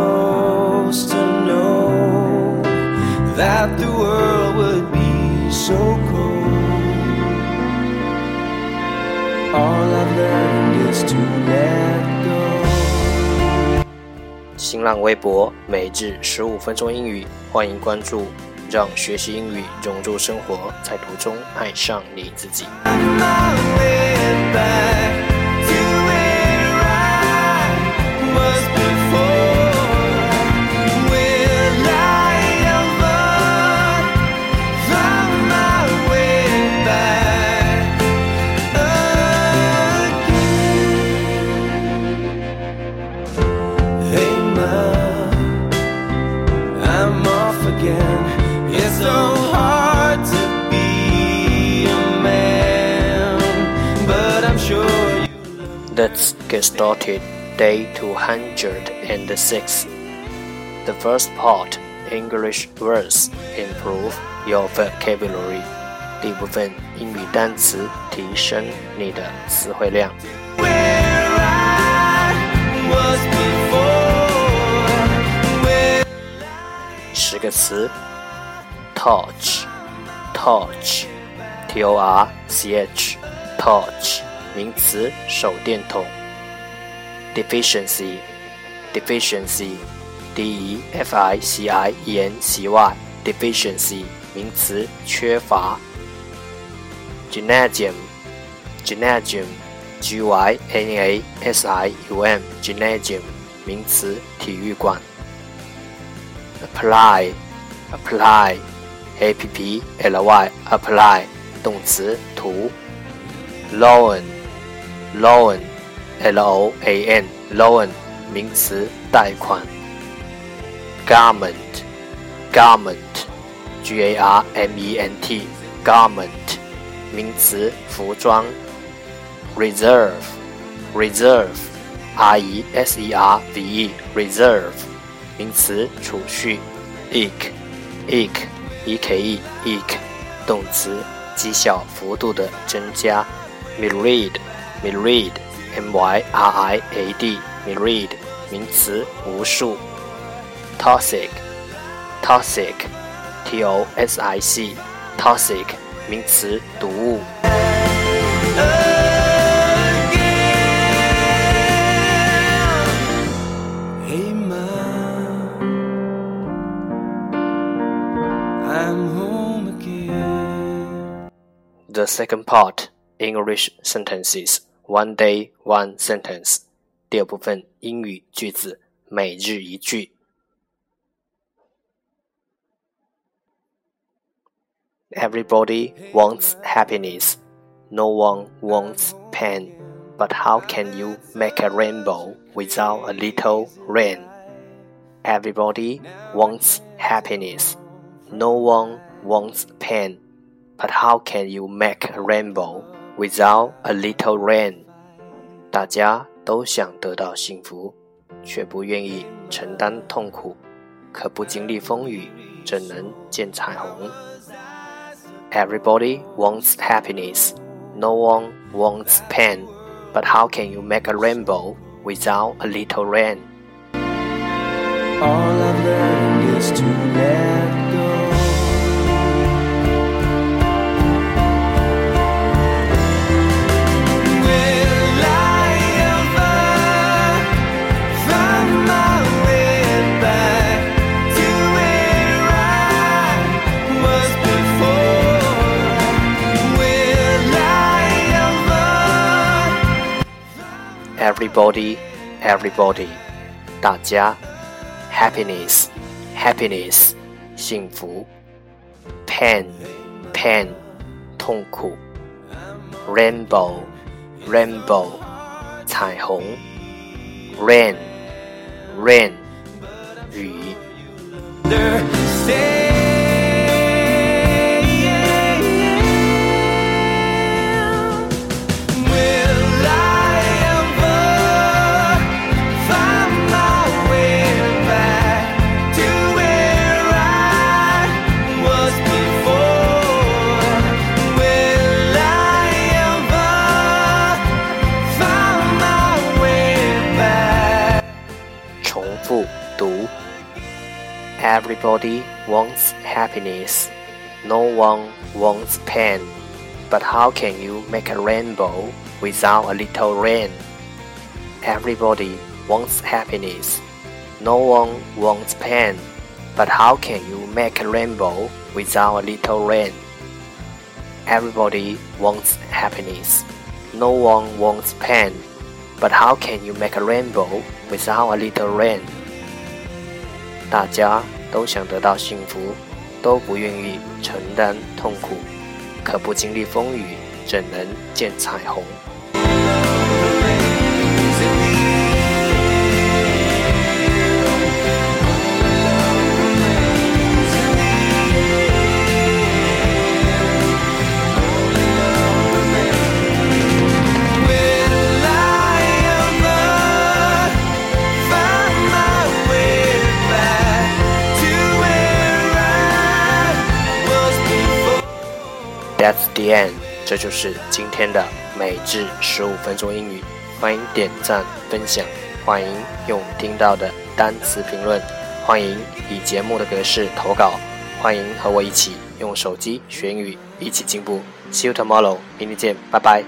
supposed to know that the world would be so cold? All I've learned is to let go. 新浪微博每日十五分钟英语，欢迎关注，让学习英语融入生活，在途中爱上你自己。Let's get started. Day 206. The first part English words improve your vocabulary. 第一部分英语单词提升你的词汇量。十个词：torch，touch，t T O R C H Torch 名词，手电筒。deficiency, deficiency, d e f i c i e n c y, deficiency，名词，缺乏。gymnasium, gymnasium, g y n a s i u m, gymnasium，名词，体育馆。apply apply a p p l y apply 动词涂 loan loan，l o a n，loan 名词，贷款。garment，garment，g a r m e n t，garment 名词，服装。reserve，reserve，r e s e r v e，reserve 名词，储蓄。eke，eke，e k e，eke 动词，绩效幅度的增加。m i r r e d e myriad m y r i a d myriad 名词无数，toxic toxic t o s i c toxic 名词毒物。 Hey, ma, I'm home again. The second part English sentences one day one sentence 第二部分英语句子每日一句。Everybody wants happiness. No one wants pain. But how can you make a rainbow without a little rain? Everybody wants happiness. No one wants pain. But how can you make a rainbow without a little rain? 大家都想得到幸福，却不愿意承担痛苦。可不经历风雨，怎能见彩虹？Everybody wants happiness. No one wants pain. But how can you make a rainbow without a little rain? All I've learned is to let Everybody, everybody，大家，happiness, happiness，幸福，pain, pain，痛苦，rainbow, rainbow，彩虹，rain, rain， 语。 Everybody wants happiness. No one wants pain. But how can you make a rainbow without a little rain? Everybody wants happiness. No one wants pain. But how can you make a rainbow without a little rain? Everybody wants happiness. No one wants pain. But how can you make a rainbow without a little rain? 大家都想得到幸福，都不愿意承担痛苦。可不经历风雨，怎能见彩虹这就是今天的每日十五分钟英语。欢迎点赞分享，欢迎用听到的单词评论，欢迎以节目的格式投稿，欢迎和我一起用手机学英语，一起进步。See you tomorrow，明天见，拜拜。